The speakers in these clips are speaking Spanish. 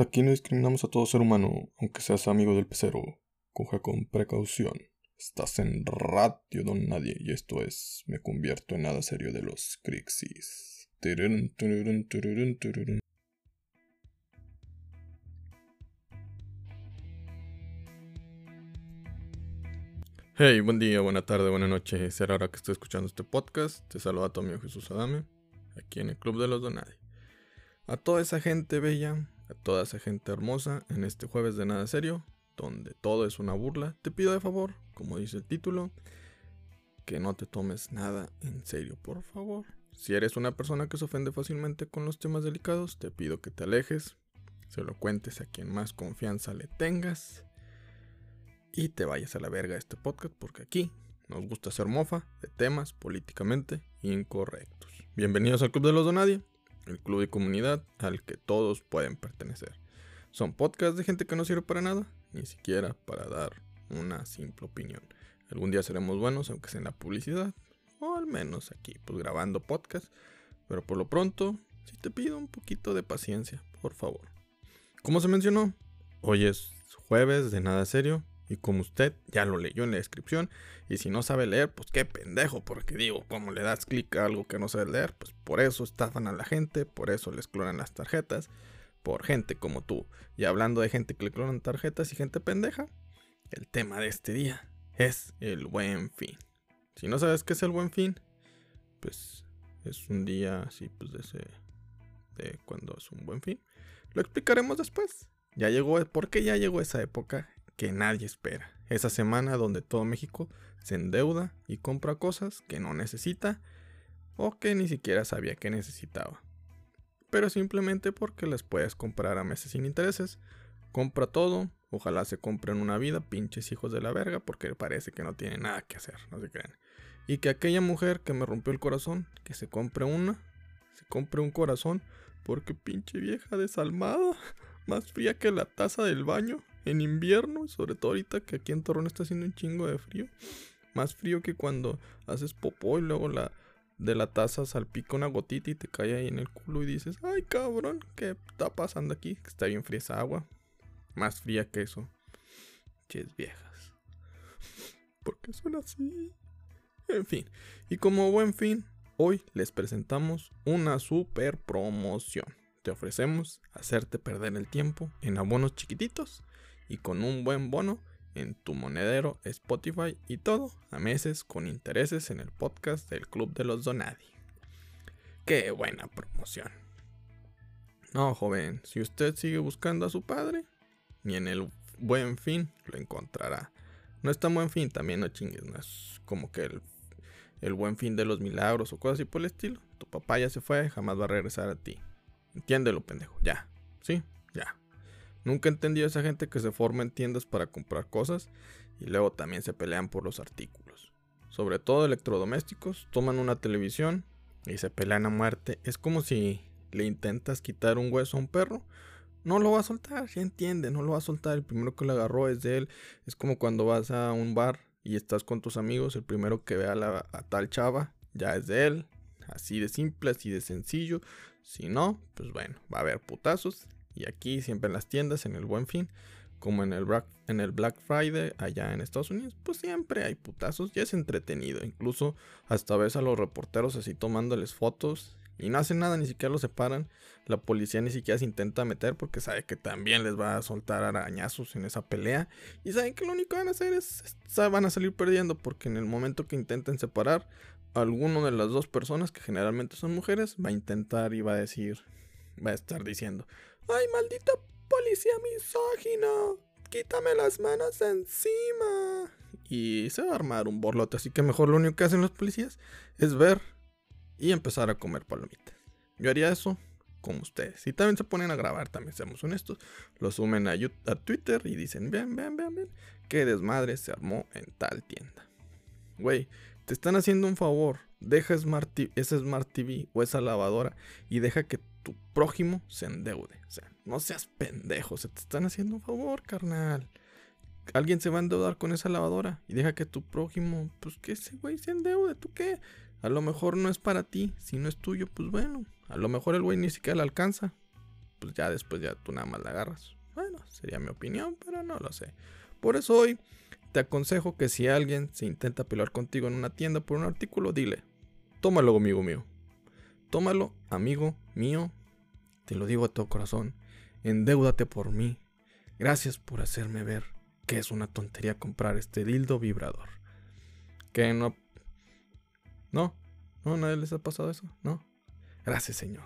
Aquí no discriminamos a todo ser humano, aunque seas amigo del pecero. Coja con precaución. Estás en ratio don nadie y esto es Me convierto en nada serio de los Crixis. Hey, buen día, buena tarde, buena noche. Será ahora que estoy escuchando este podcast. Te saluda tu amigo Jesús Adame, aquí en el Club de los Donadi. A toda esa gente bella, a toda esa gente hermosa, en este jueves de nada serio, donde todo es una burla, te pido de favor, como dice el título, que no te tomes nada en serio, por favor. Si eres una persona que se ofende fácilmente con los temas delicados, te pido que te alejes, se lo cuentes a quien más confianza le tengas y te vayas a la verga de este podcast porque aquí nos gusta hacer mofa de temas políticamente incorrectos. Bienvenidos al Club de los Donadie, el club de comunidad al que todos pueden pertenecer. Son podcasts de gente que no sirve para nada, ni siquiera para dar una simple opinión. Algún día seremos buenos, aunque sea en la publicidad, o al menos aquí, pues grabando podcast. Pero por lo pronto, si te pido un poquito de paciencia, por favor. Como se mencionó, hoy es jueves de nada serio, y como usted ya lo leyó en la descripción, y si no sabe leer, pues qué pendejo, porque digo, como le das clic a algo que no sabe leer, pues por eso estafan a la gente, por eso les clonan las tarjetas, por gente como tú. Y hablando de gente que le clonan tarjetas y gente pendeja, el tema de este día es el buen fin. Si no sabes qué es el buen fin, pues es un día así, pues de ese. de cuando es un buen fin. Lo explicaremos después. Ya llegó, porque ya llegó esa época que nadie espera. Esa semana donde todo México se endeuda y compra cosas que no necesita o que ni siquiera sabía que necesitaba. Pero simplemente porque las puedes comprar a meses sin intereses. Compra todo, ojalá se compren una vida, pinches hijos de la verga, porque parece que no tiene nada que hacer, no se crean. Y que aquella mujer que me rompió el corazón, que se compre una, se compre un corazón, porque pinche vieja desalmada, más fría que la taza del baño en invierno, sobre todo ahorita que aquí en Torreón está haciendo un chingo de frío. Más frío que cuando haces popó y luego la de la taza salpica una gotita y te cae ahí en el culo y dices, ay cabrón, ¿qué está pasando aquí? Está bien fría esa agua. Más fría que eso. Ches viejas. ¿Por qué son así? En fin. Y como buen fin, hoy les presentamos una super promoción. Te ofrecemos hacerte perder el tiempo en abonos chiquititos y con un buen bono en tu monedero, Spotify y todo a meses con intereses en el podcast del Club de los Donadi. ¡Qué buena promoción! No, joven, si usted sigue buscando a su padre, ni en el buen fin lo encontrará. No es tan buen fin, también no chingues, no es como que el, el buen fin de los milagros o cosas así por el estilo. Tu papá ya se fue, jamás va a regresar a ti. Entiéndelo, pendejo, ya, sí. Nunca he entendido a esa gente que se forma en tiendas para comprar cosas y luego también se pelean por los artículos. Sobre todo electrodomésticos, toman una televisión y se pelean a muerte. Es como si le intentas quitar un hueso a un perro. No lo va a soltar, ya entiende, no lo va a soltar. El primero que lo agarró es de él. Es como cuando vas a un bar y estás con tus amigos. El primero que ve a, la, a tal chava ya es de él. Así de simple, así de sencillo. Si no, pues bueno, va a haber putazos y aquí siempre en las tiendas, en el Buen Fin, como en el, Black, en el Black Friday allá en Estados Unidos, pues siempre hay putazos y es entretenido. Incluso hasta ves a los reporteros así tomándoles fotos y no hacen nada, ni siquiera los separan. La policía ni siquiera se intenta meter porque sabe que también les va a soltar arañazos en esa pelea. Y saben que lo único que van a hacer es, van a salir perdiendo porque en el momento que intenten separar, alguno de las dos personas, que generalmente son mujeres, va a intentar y va a decir, va a estar diciendo, ¡Ay, maldito policía misógino! ¡Quítame las manos encima! Y se va a armar un borlote, así que mejor lo único que hacen los policías es ver y empezar a comer palomitas. Yo haría eso como ustedes. Y también se ponen a grabar, también seamos honestos. Lo sumen a, Twitter y dicen, vean, vean, vean, vean, qué desmadre se armó en tal tienda. Güey, te están haciendo un favor. Deja Smart ese Smart TV o esa lavadora y deja que tu prójimo se endeude. O sea, no seas pendejo, se te están haciendo un favor, carnal. Alguien se va a endeudar con esa lavadora y deja que tu prójimo, pues que ese güey se endeude, ¿tú qué? A lo mejor no es para ti, si no es tuyo, pues bueno, a lo mejor el güey ni siquiera le alcanza. pues ya después ya tú nada más la agarras. Bueno, sería mi opinión, pero no lo sé. Por eso hoy te aconsejo que si alguien se intenta pelear contigo en una tienda por un artículo, dile, tómalo amigo mío. Tómalo, amigo mío. Te lo digo a todo corazón. Endeúdate por mí. Gracias por hacerme ver que es una tontería comprar este dildo vibrador. Que no... No, no, nadie les ha pasado eso, ¿no? Gracias, Señor.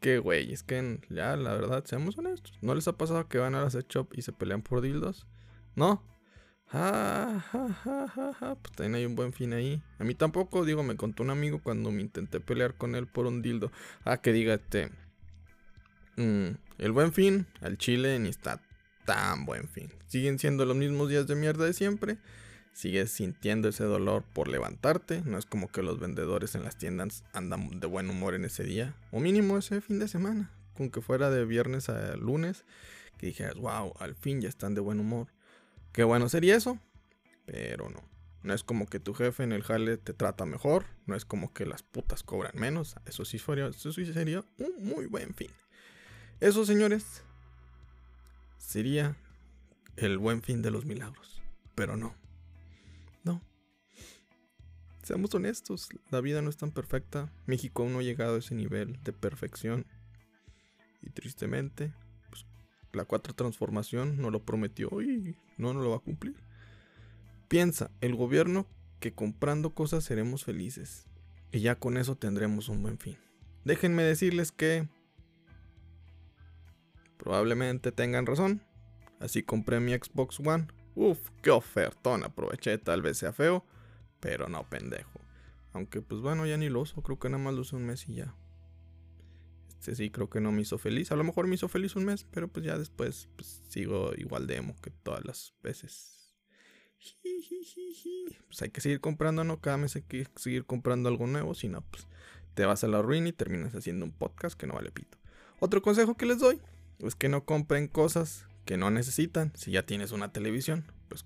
Qué güey, es que ya, la verdad, seamos honestos. ¿No les ha pasado que van a la sex shop y se pelean por dildos? ¿No? Ja, ja, ja, ja. Pues también hay un buen fin ahí. A mí tampoco, digo, me contó un amigo cuando me intenté pelear con él por un dildo. Ah, que diga este. Mm, el buen fin, al chile ni está tan buen fin. Siguen siendo los mismos días de mierda de siempre sigues sintiendo ese dolor por levantarte. No es como que los vendedores en las tiendas andan de buen humor en ese día. O mínimo ese fin de semana. Con que fuera de viernes a lunes. Que dijeras, wow, al fin ya están de buen humor. Qué bueno sería eso. Pero no. No es como que tu jefe en el jale te trata mejor. No es como que las putas cobran menos. Eso sí, eso sí sería un muy buen fin. Eso, señores, sería el buen fin de los milagros. Pero no. No. Seamos honestos, la vida no es tan perfecta. México aún no ha llegado a ese nivel de perfección. Y tristemente, pues, la cuarta transformación no lo prometió y no, no lo va a cumplir. Piensa, el gobierno que comprando cosas seremos felices. Y ya con eso tendremos un buen fin. Déjenme decirles que probablemente tengan razón. Así compré mi Xbox One Uf, qué ofertón. Aproveché, tal vez sea feo, pero no pendejo. Aunque pues bueno, ya ni lo uso, creo que nada más lo uso un mes y ya. Este sí creo que no me hizo feliz. A lo mejor me hizo feliz un mes, pero pues ya después pues, sigo igual de emo que todas las veces. Pues hay que seguir comprando, ¿no? Cada mes hay que seguir comprando algo nuevo, si no, pues te vas a la ruina y terminas haciendo un podcast que no vale pito. Otro consejo que les doy es que no compren cosas que no necesitan. Si ya tienes una televisión, pues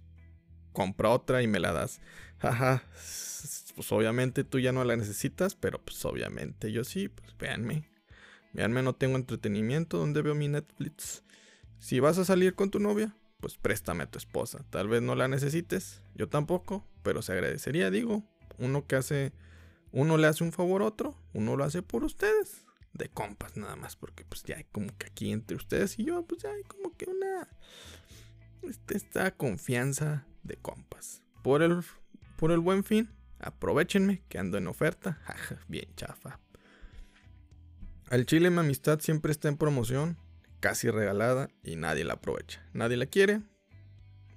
compra otra y me la das. Jaja, pues obviamente tú ya no la necesitas, pero pues obviamente yo sí, pues véanme. Véanme, no tengo entretenimiento donde veo mi Netflix. Si vas a salir con tu novia, pues préstame a tu esposa. Tal vez no la necesites, yo tampoco, pero se agradecería, digo. Uno que hace, uno le hace un favor a otro, uno lo hace por ustedes de compas nada más, porque pues ya hay como que aquí entre ustedes y yo, pues ya hay como que una este, esta confianza de compas. Por el por el buen fin, aprovechenme que ando en oferta, bien chafa. Al chile mi amistad siempre está en promoción, casi regalada y nadie la aprovecha. Nadie la quiere.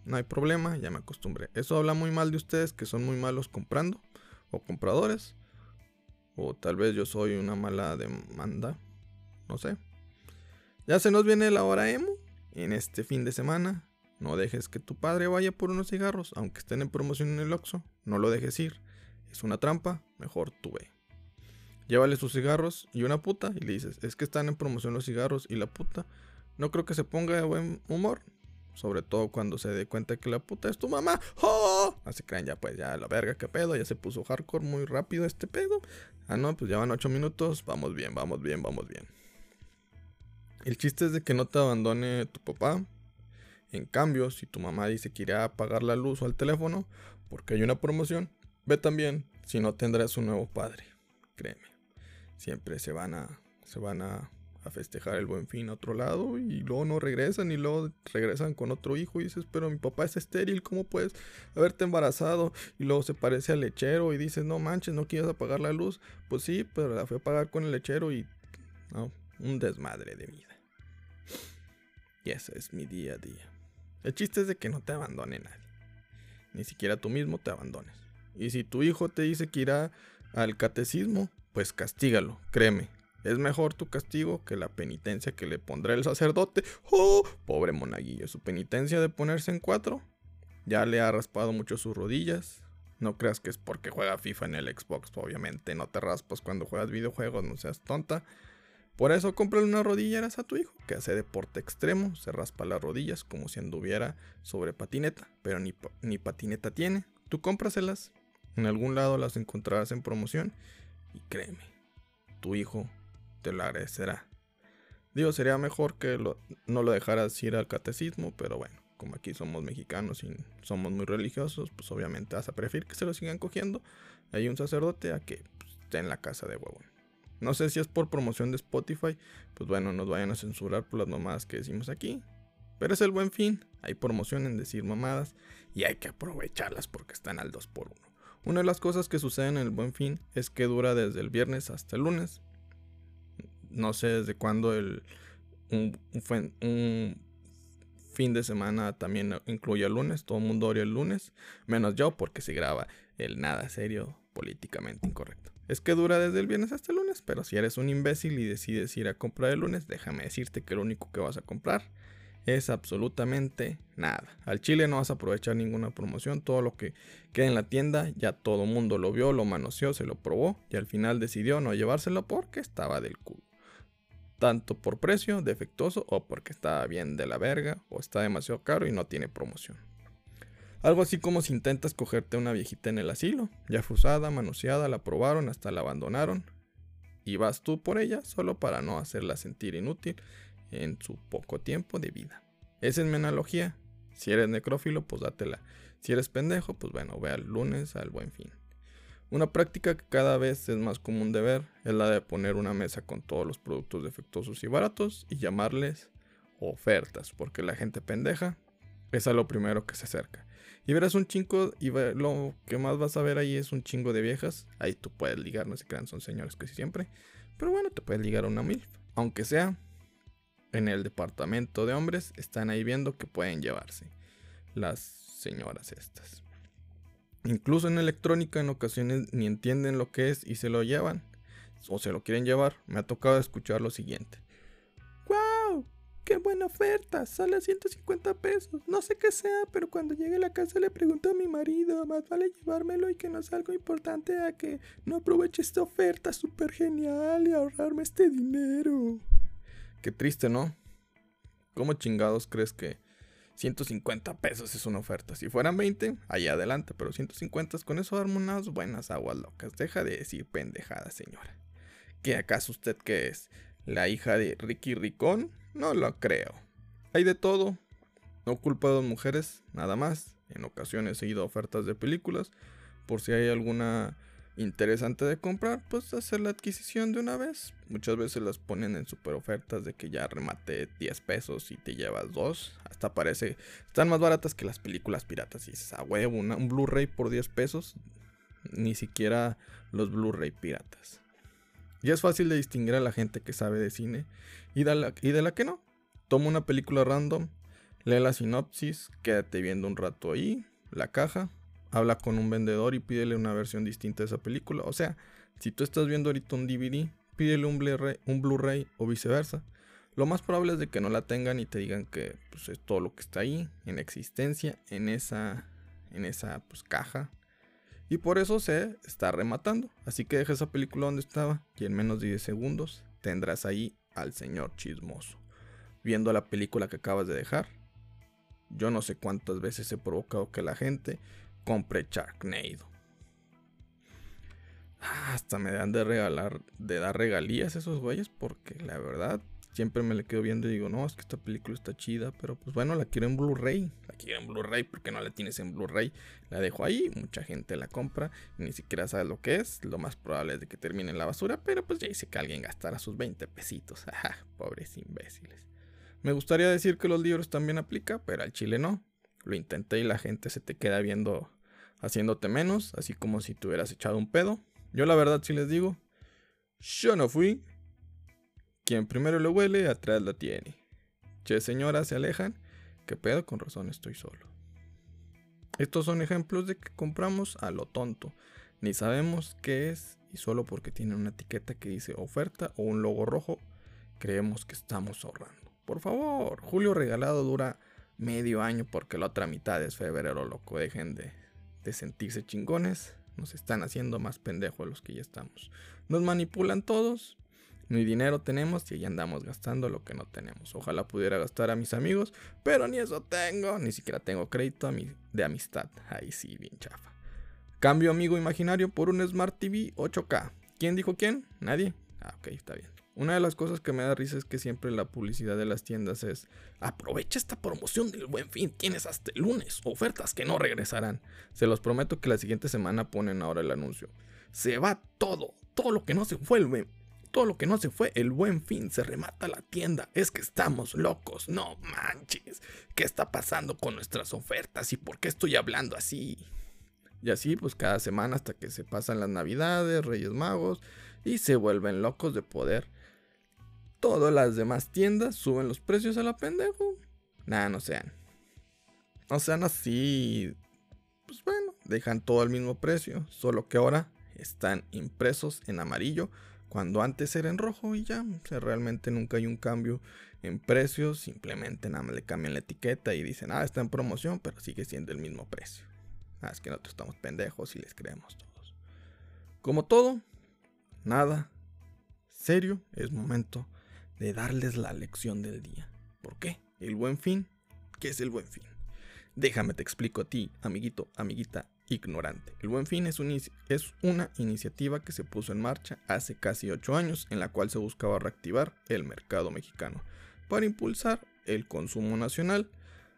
No hay problema, ya me acostumbré. Eso habla muy mal de ustedes que son muy malos comprando o compradores. O tal vez yo soy una mala demanda. No sé. Ya se nos viene la hora emo. En este fin de semana. No dejes que tu padre vaya por unos cigarros. Aunque estén en promoción en el Oxxo. No lo dejes ir. Es una trampa. Mejor tú ve. Llévale sus cigarros y una puta. Y le dices, es que están en promoción los cigarros y la puta. No creo que se ponga de buen humor. Sobre todo cuando se dé cuenta que la puta es tu mamá. ¡Oh! Así creen ya, pues ya la verga, qué pedo. Ya se puso hardcore muy rápido este pedo. Ah, no, pues ya van 8 minutos. Vamos bien, vamos bien, vamos bien. El chiste es de que no te abandone tu papá. En cambio, si tu mamá dice que irá a apagar la luz o el teléfono porque hay una promoción, ve también, si no tendrás un nuevo padre. Créeme. Siempre se van a se van a a festejar el buen fin a otro lado y luego no regresan y luego regresan con otro hijo y dices, pero mi papá es estéril, ¿cómo puedes haberte embarazado? Y luego se parece al lechero y dices, no manches, no quieres apagar la luz. Pues sí, pero la fui a apagar con el lechero y... No, un desmadre de vida. Y ese es mi día a día. El chiste es de que no te abandone nadie. Ni siquiera tú mismo te abandones. Y si tu hijo te dice que irá al catecismo, pues castígalo, créeme, es mejor tu castigo que la penitencia que le pondrá el sacerdote. ¡Oh! Pobre monaguillo, su penitencia de ponerse en cuatro. Ya le ha raspado mucho sus rodillas. No creas que es porque juega FIFA en el Xbox, obviamente. No te raspas cuando juegas videojuegos, no seas tonta. Por eso cómprale unas rodilleras a tu hijo, que hace deporte extremo, se raspa las rodillas como si anduviera sobre patineta, pero ni, ni patineta tiene. Tú cómpraselas. En algún lado las encontrarás en promoción. Y créeme, tu hijo te lo agradecerá. Digo, sería mejor que no lo dejaras ir al catecismo, pero bueno, como aquí somos mexicanos y somos muy religiosos, pues obviamente vas a preferir que se lo sigan cogiendo. Hay un sacerdote a que pues, esté en la casa de huevo. No sé si es por promoción de Spotify, pues bueno, nos vayan a censurar por las mamadas que decimos aquí. Pero es el buen fin, hay promoción en decir mamadas y hay que aprovecharlas porque están al 2x1. Una de las cosas que suceden en el buen fin es que dura desde el viernes hasta el lunes. No sé desde cuándo el, un, fin de semana también incluye el lunes. Todo el mundo odia el lunes, menos yo porque se graba el nada serio políticamente incorrecto. Es que dura desde el viernes hasta el lunes, pero si eres un imbécil y decides ir a comprar el lunes, déjame decirte que lo único que vas a comprar es absolutamente nada. Al chile no vas a aprovechar ninguna promoción, todo lo que queda en la tienda ya todo el mundo lo vio, lo manoseó, se lo probó y al final decidió no llevárselo porque estaba del culo. Tanto por precio, defectuoso o porque estaba bien de la verga o está demasiado caro y no tiene promoción. Algo así como si intentas cogerte una viejita en el asilo, ya fusada, manoseada, la probaron, hasta la abandonaron, y vas tú por ella solo para no hacerla sentir inútil en su poco tiempo de vida. Esa es mi analogía. Si eres necrófilo, pues dátela. Si eres pendejo, pues bueno, ve al lunes al buen fin. Una práctica que cada vez es más común de ver es la de poner una mesa con todos los productos defectuosos y baratos y llamarles ofertas, porque la gente pendeja es a lo primero que se acerca. Y verás un chingo, y lo que más vas a ver ahí es un chingo de viejas. Ahí tú puedes ligar, no se crean, son señores casi siempre. Pero bueno, te puedes ligar a una MILF, aunque sea en el departamento de hombres están ahí viendo que pueden llevarse las señoras estas. Incluso en electrónica en ocasiones ni entienden lo que es y se lo llevan o se lo quieren llevar. Me ha tocado escuchar lo siguiente. ¡Wow! ¡Qué buena oferta! Sale a 150 pesos. No sé qué sea, pero cuando llegue a la casa le pregunto a mi marido. Más vale llevármelo y que no es algo importante a que no aproveche esta oferta súper genial y ahorrarme este dinero. Qué triste, ¿no? ¿Cómo chingados crees que 150 pesos es una oferta? Si fueran 20, allá adelante, pero 150 con eso armo unas buenas aguas locas. Deja de decir pendejada, señora. ¿Qué acaso usted qué es? ¿La hija de Ricky Ricón? No lo creo. Hay de todo. No culpa a dos mujeres, nada más. En ocasiones he ido a ofertas de películas. Por si hay alguna interesante de comprar, pues hacer la adquisición de una vez. Muchas veces las ponen en super ofertas de que ya remate 10 pesos y te llevas dos. Hasta parece, están más baratas que las películas piratas. Y dices, a huevo, un Blu-ray por 10 pesos. Ni siquiera los Blu-ray piratas. Y es fácil de distinguir a la gente que sabe de cine y de la, y de la que no. Toma una película random, lee la sinopsis, quédate viendo un rato ahí, la caja, habla con un vendedor y pídele una versión distinta de esa película. O sea, si tú estás viendo ahorita un DVD, pídele un Blu-ray, o viceversa. Lo más probable es de que no la tengan y te digan que pues, es todo lo que está ahí, en existencia, en esa, en esa pues, caja. Y por eso se está rematando. Así que deja esa película donde estaba y en menos de 10 segundos tendrás ahí al señor chismoso. Viendo la película que acabas de dejar. Yo no sé cuántas veces he provocado que la gente compre Sharknado. Ah, hasta me dan de regalar, de dar regalías esos güeyes, porque la verdad siempre me le quedo viendo y digo, no, es que esta película está chida, pero pues bueno, la quiero en Blu-ray, la quiero en Blu-ray, porque no la tienes en Blu-ray, la dejo ahí, mucha gente la compra, ni siquiera sabe lo que es, lo más probable es de que termine en la basura, pero pues ya hice que alguien gastara sus 20 pesitos, pobres imbéciles. Me gustaría decir que los libros también aplica, pero al chile no. Lo intenté y la gente se te queda viendo haciéndote menos, así como si te hubieras echado un pedo. Yo la verdad sí les digo, yo no fui. Quien primero lo huele, atrás lo tiene. Che señoras se alejan, que pedo, con razón estoy solo. Estos son ejemplos de que compramos a lo tonto. Ni sabemos qué es y solo porque tiene una etiqueta que dice oferta o un logo rojo, creemos que estamos ahorrando. Por favor, julio regalado dura medio año porque la otra mitad es febrero, loco. Dejen de, sentirse chingones, nos están haciendo más pendejos los que ya estamos. Nos manipulan todos, ni dinero tenemos y ya andamos gastando lo que no tenemos. Ojalá pudiera gastar a mis amigos, pero ni eso tengo, ni siquiera tengo crédito de amistad. Ahí sí, bien chafa. Cambio amigo imaginario por un Smart TV 8K. ¿Quién dijo quién? Nadie. Ah, ok, está bien. Una de las cosas que me da risa es que siempre la publicidad de las tiendas es aprovecha esta promoción del buen fin, tienes hasta el lunes, ofertas que no regresarán. Se los prometo que la siguiente semana ponen ahora el anuncio. Se va todo, todo lo que no se fue el todo lo que no se fue el buen fin, se remata la tienda. Es que estamos locos, no manches. ¿Qué está pasando con nuestras ofertas y por qué estoy hablando así? Y así pues cada semana hasta que se pasan las navidades, Reyes Magos y se vuelven locos de poder Todas las demás tiendas suben los precios a la pendejo. Nah, no sean. No sean así. Pues bueno, dejan todo al mismo precio. Solo que ahora están impresos en amarillo. Cuando antes era en rojo y ya. O sea, realmente nunca hay un cambio en precios. Simplemente nada más le cambian la etiqueta y dicen, ah, está en promoción, pero sigue siendo el mismo precio. Ah, es que nosotros estamos pendejos y les creemos todos. Como todo, nada serio, es momento de darles la lección del día. ¿Por qué? El buen fin. ¿Qué es el buen fin? Déjame te explico a ti, amiguito, amiguita ignorante. El buen fin es, una iniciativa que se puso en marcha hace casi 8 años en la cual se buscaba reactivar el mercado mexicano para impulsar el consumo nacional.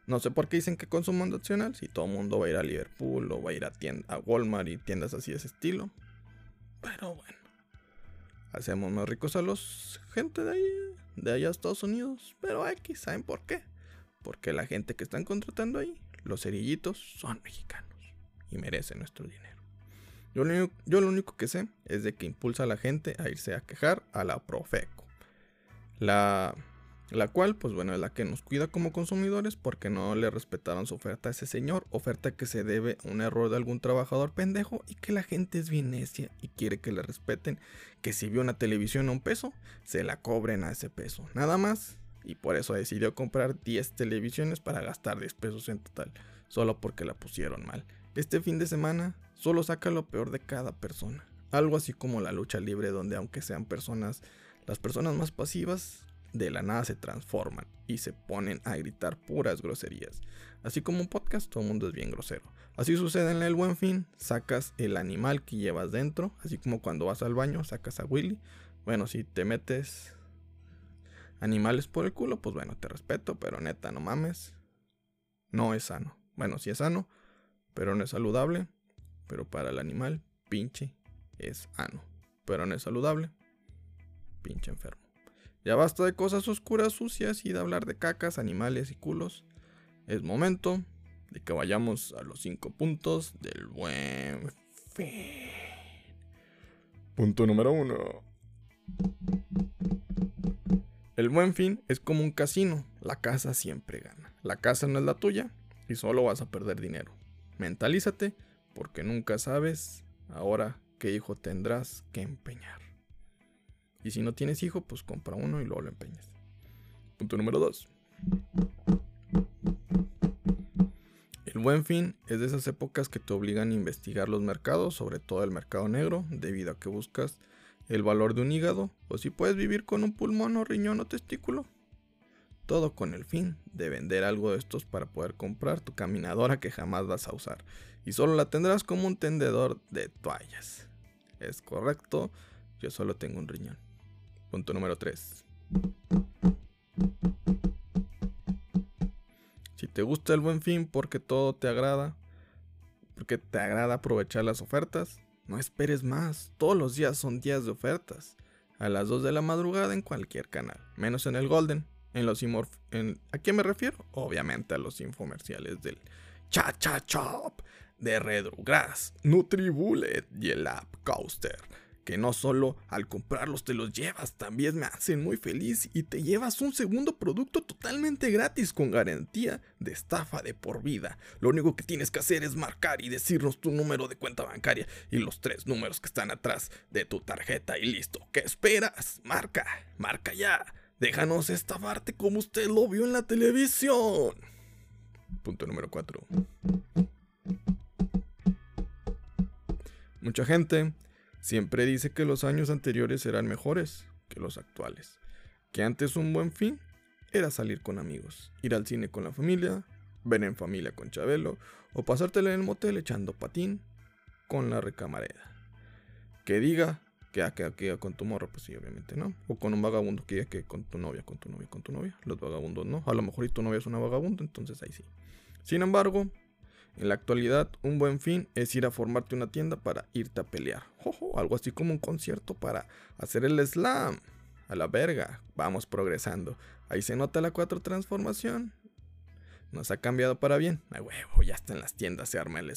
No sé por qué dicen que consumo nacional, si todo el mundo va a ir a Liverpool o va a ir tienda, a Walmart y tiendas así de ese estilo. Pero bueno, hacemos más ricos a los gente de ahí, de allá a Estados Unidos. Pero X, ¿saben por qué? Porque la gente que están contratando ahí, los cerillitos, son mexicanos y merecen nuestro dinero. Yo lo, único, yo lo único que sé es de que impulsa a la gente a irse a quejar a la Profeco. La la cual, pues bueno, es la que nos cuida como consumidores porque no le respetaron su oferta a ese señor, oferta que se debe a un error de algún trabajador pendejo y que la gente es bien necia y quiere que le respeten, que si vio una televisión a un peso, se la cobren a ese peso, nada más. Y por eso decidió comprar 10 televisiones para gastar 10 pesos en total, solo porque la pusieron mal. Este fin de semana solo saca lo peor de cada persona, algo así como la lucha libre donde aunque sean personas, las personas más pasivas de la nada se transforman y se ponen a gritar puras groserías. Así como un podcast, todo el mundo es bien grosero. Así sucede en el buen fin, sacas el animal que llevas dentro, así como cuando vas al baño, sacas a Willy. Bueno, si te metes animales por el culo, pues bueno, te respeto, pero neta, no mames. No es sano. Bueno, sí es sano, pero no es saludable. Pero para el animal, pinche, es sano. Pero no es saludable, pinche enfermo. Ya basta de cosas oscuras, sucias y de hablar de cacas, animales y culos. Es momento de que vayamos a los cinco puntos del buen fin. Punto número uno. El buen fin es como un casino. La casa siempre gana. La casa no es la tuya y solo vas a perder dinero. Mentalízate porque nunca sabes ahora qué hijo tendrás que empeñar. Y si no tienes hijo, pues compra uno y luego lo empeñas. Punto número 2. El buen fin es de esas épocas que te obligan a investigar los mercados, sobre todo el mercado negro, debido a que buscas el valor de un hígado, o si puedes vivir con un pulmón o riñón o testículo. Todo con el fin de vender algo de estos para poder comprar tu caminadora que jamás vas a usar. Y solo la tendrás como un tendedor de toallas. Es correcto, yo solo tengo un riñón. Punto número 3. Si te gusta el buen fin porque todo te agrada, porque te agrada aprovechar las ofertas, no esperes más. Todos los días son días de ofertas. A las 2 de la madrugada en cualquier canal, menos en el Golden. En los en, ¿A qué me refiero? Obviamente a los infomerciales del Cha Cha Chop, de Redrugrass, Nutribullet y el App Coaster que no solo al comprarlos te los llevas, también me hacen muy feliz y te llevas un segundo producto totalmente gratis con garantía de estafa de por vida. Lo único que tienes que hacer es marcar y decirnos tu número de cuenta bancaria y los tres números que están atrás de tu tarjeta y listo. ¿Qué esperas? Marca, marca ya. Déjanos estafarte como usted lo vio en la televisión. Punto número 4. Mucha gente Siempre dice que los años anteriores eran mejores que los actuales. Que antes un buen fin era salir con amigos, ir al cine con la familia, ver en familia con Chabelo o pasártela en el motel echando patín con la recamareda. Que diga Que que que con tu morro, pues sí, obviamente, ¿no? O con un vagabundo que que con tu novia, con tu novia, con tu novia. Los vagabundos no. A lo mejor y tu novia es una vagabunda, entonces ahí sí. Sin embargo, en la actualidad, un buen fin es ir a formarte una tienda para irte a pelear. Ojo, algo así como un concierto para hacer el slam. A la verga, vamos progresando. Ahí se nota la cuatro transformación. Nos ha cambiado para bien. Ay, huevo, ya está en las tiendas, se arma el,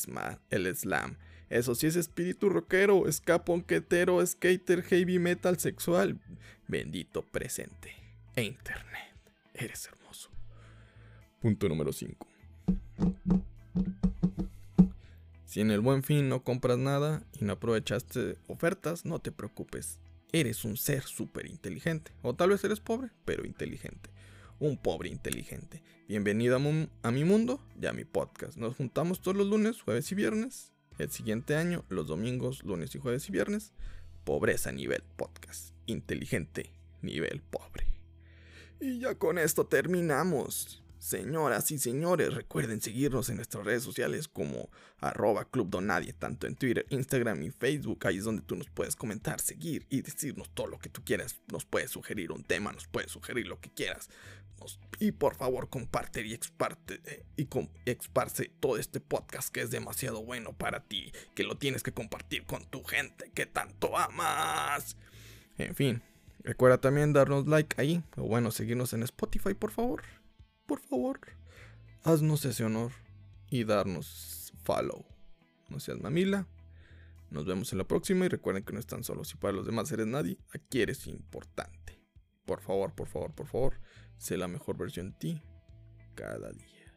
el slam. Eso sí es espíritu rockero, escaponquetero, skater, heavy metal sexual. Bendito presente. E internet. Eres hermoso. Punto número 5. Si en el buen fin no compras nada y no aprovechaste ofertas, no te preocupes. Eres un ser súper inteligente. O tal vez eres pobre, pero inteligente. Un pobre inteligente. Bienvenido a, a mi mundo y a mi podcast. Nos juntamos todos los lunes, jueves y viernes. El siguiente año, los domingos, lunes y jueves y viernes. Pobreza nivel podcast. Inteligente nivel pobre. Y ya con esto terminamos. Señoras y señores, recuerden seguirnos en nuestras redes sociales como arroba Club Donadie, tanto en Twitter, Instagram y Facebook. Ahí es donde tú nos puedes comentar, seguir y decirnos todo lo que tú quieras. Nos puedes sugerir un tema, nos puedes sugerir lo que quieras. y por favor, comparte y exparte eh, y exparse todo este podcast que es demasiado bueno para ti, que lo tienes que compartir con tu gente que tanto amas. En fin, recuerda también darnos like ahí, o bueno, seguirnos en Spotify, por favor por favor, haznos ese honor y darnos follow. No seas mamila. Nos vemos en la próxima y recuerden que no están solos. Si para los demás eres nadie, aquí eres importante. Por favor, por favor, por favor, sé la mejor versión de ti cada día.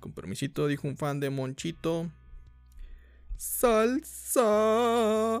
Con permisito, dijo un fan de Monchito. Salsa.